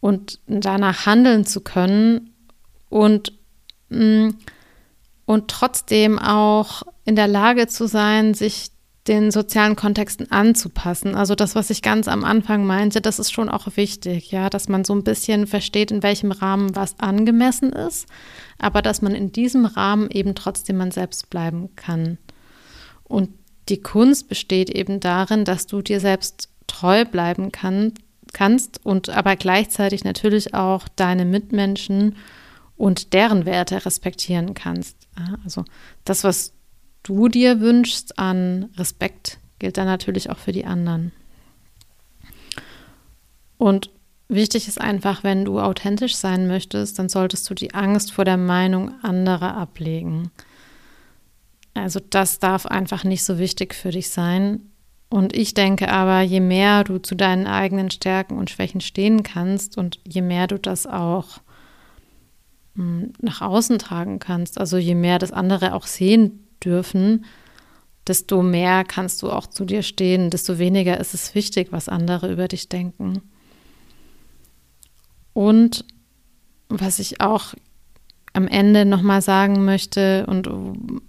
Speaker 1: und danach handeln zu können und, mm, und trotzdem auch in der Lage zu sein, sich den sozialen Kontexten anzupassen. Also das, was ich ganz am Anfang meinte, das ist schon auch wichtig, ja, dass man so ein bisschen versteht, in welchem Rahmen was angemessen ist, aber dass man in diesem Rahmen eben trotzdem man selbst bleiben kann. Und die Kunst besteht eben darin, dass du dir selbst treu bleiben kann, kannst und aber gleichzeitig natürlich auch deine Mitmenschen und deren Werte respektieren kannst. Also das, was du dir wünschst an Respekt, gilt dann natürlich auch für die anderen. Und wichtig ist einfach, wenn du authentisch sein möchtest, dann solltest du die Angst vor der Meinung anderer ablegen. Also das darf einfach nicht so wichtig für dich sein. Und ich denke aber, je mehr du zu deinen eigenen Stärken und Schwächen stehen kannst und je mehr du das auch hm, nach außen tragen kannst, also je mehr das andere auch sehen dürfen, desto mehr kannst du auch zu dir stehen, desto weniger ist es wichtig, was andere über dich denken. Und was ich auch am Ende nochmal sagen möchte und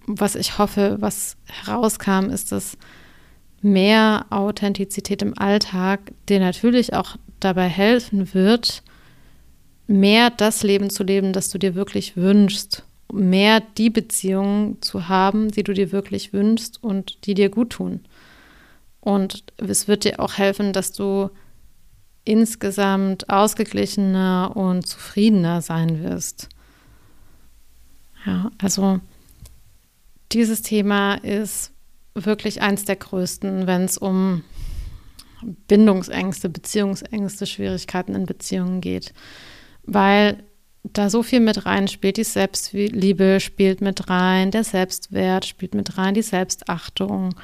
Speaker 1: was ich hoffe, was herauskam, ist, dass mehr Authentizität im Alltag dir natürlich auch dabei helfen wird, mehr das Leben zu leben, das du dir wirklich wünschst, mehr die Beziehungen zu haben, die du dir wirklich wünschst und die dir gut tun. Und es wird dir auch helfen, dass du insgesamt ausgeglichener und zufriedener sein wirst. Ja, also dieses Thema ist wirklich eins der größten, wenn es um Bindungsängste, Beziehungsängste, Schwierigkeiten in Beziehungen geht, weil da so viel mit rein spielt. Die Selbstliebe spielt mit rein, der Selbstwert spielt mit rein, die Selbstachtung.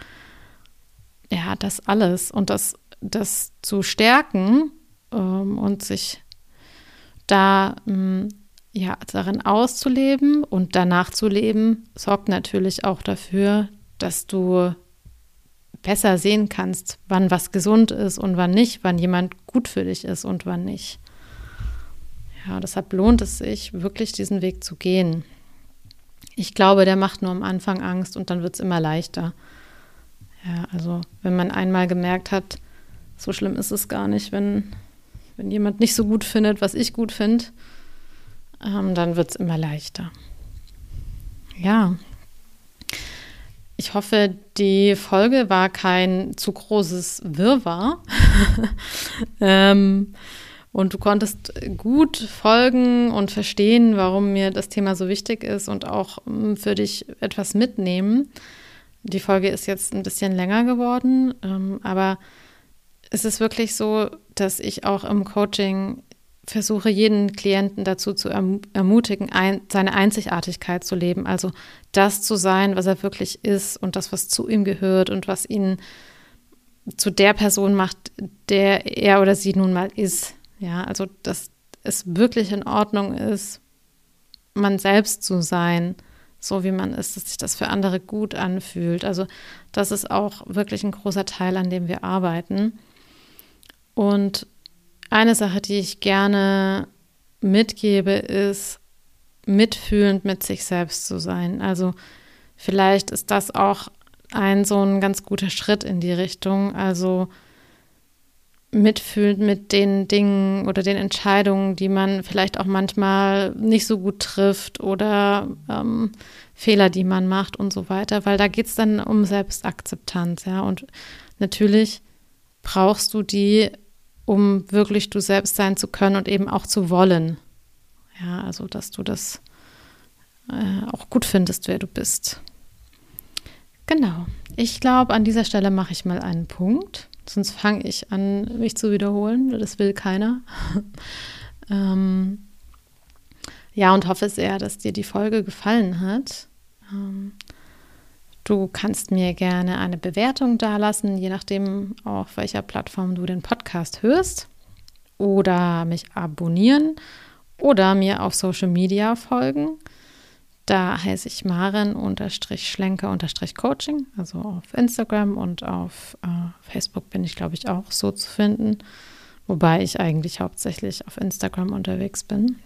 Speaker 1: Ja, das alles. Und das, das zu stärken ähm, und sich da ähm, ja, darin auszuleben und danach zu leben, sorgt natürlich auch dafür, dass du besser sehen kannst, wann was gesund ist und wann nicht, wann jemand gut für dich ist und wann nicht. Ja, deshalb lohnt es sich, wirklich diesen Weg zu gehen. Ich glaube, der macht nur am Anfang Angst und dann wird es immer leichter. Ja, also wenn man einmal gemerkt hat, so schlimm ist es gar nicht, wenn, wenn jemand nicht so gut findet, was ich gut finde, ähm, dann wird es immer leichter. Ja. Ich hoffe, die Folge war kein zu großes Wirrwarr. ähm, und du konntest gut folgen und verstehen, warum mir das Thema so wichtig ist und auch ähm, für dich etwas mitnehmen. Die Folge ist jetzt ein bisschen länger geworden, ähm, aber es ist wirklich so, dass ich auch im Coaching versuche jeden Klienten dazu zu erm-, ermutigen, ein, seine Einzigartigkeit zu leben, also das zu sein, was er wirklich ist und das, was zu ihm gehört und was ihn zu der Person macht, der er oder sie nun mal ist. Ja, also dass es wirklich in Ordnung ist, man selbst zu sein, so wie man ist, dass sich das für andere gut anfühlt. Also das ist auch wirklich ein großer Teil, an dem wir arbeiten. Und eine Sache, die ich gerne mitgebe, ist, mitfühlend mit sich selbst zu sein. Also vielleicht ist das auch ein so ein ganz guter Schritt in die Richtung. Also mitfühlend mit den Dingen oder den Entscheidungen, die man vielleicht auch manchmal nicht so gut trifft oder ähm, Fehler, die man macht und so weiter, weil da geht es dann um Selbstakzeptanz, ja. Und natürlich brauchst du die um wirklich du selbst sein zu können und eben auch zu wollen. Ja, also dass du das äh, auch gut findest, wer du bist. Genau. Ich glaube, an dieser Stelle mache ich mal einen Punkt. Sonst fange ich an, mich zu wiederholen. Das will keiner. ähm, ja, und hoffe sehr, dass dir die Folge gefallen hat. Ähm, Du kannst mir gerne eine Bewertung dalassen, je nachdem, auf welcher Plattform du den Podcast hörst. Oder mich abonnieren oder mir auf Social Media folgen. Da heiße ich Maren-Schlenker-Coaching, also auf Instagram und auf äh, Facebook bin ich, glaube ich, auch so zu finden. Wobei ich eigentlich hauptsächlich auf Instagram unterwegs bin.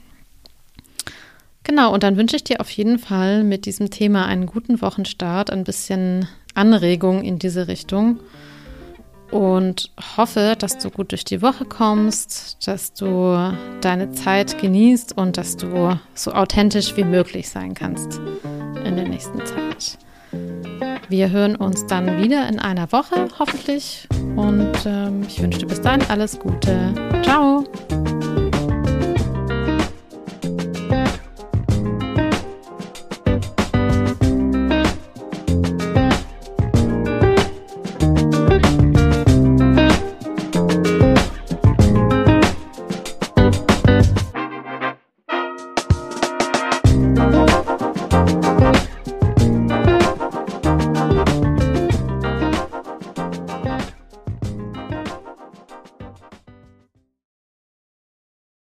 Speaker 1: Genau, und dann wünsche ich dir auf jeden Fall mit diesem Thema einen guten Wochenstart, ein bisschen Anregung in diese Richtung und hoffe, dass du gut durch die Woche kommst, dass du deine Zeit genießt und dass du so authentisch wie möglich sein kannst in der nächsten Zeit. Wir hören uns dann wieder in einer Woche, hoffentlich. Und ähm, ich wünsche dir bis dahin alles Gute. Ciao!